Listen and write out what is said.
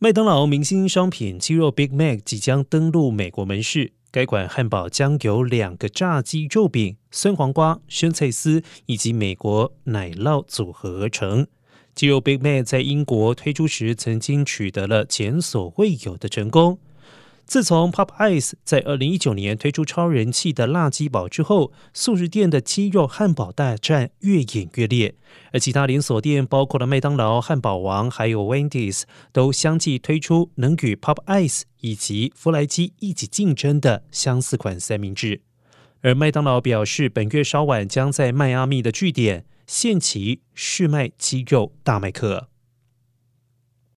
麦当劳明星商品鸡肉 Big Mac 即将登陆美国门市。该款汉堡将由两个炸鸡肉饼、酸黄瓜、生菜丝以及美国奶酪组合而成。鸡肉 Big Mac 在英国推出时，曾经取得了前所未有的成功。自从 Popeyes 在二零一九年推出超人气的辣鸡堡之后，素食店的鸡肉汉堡大战越演越烈。而其他连锁店，包括了麦当劳、汉堡王，还有 Wendy's，都相继推出能与 Popeyes 以及弗莱鸡一起竞争的相似款三明治。而麦当劳表示，本月稍晚将在迈阿密的据点限期试卖鸡肉大麦克。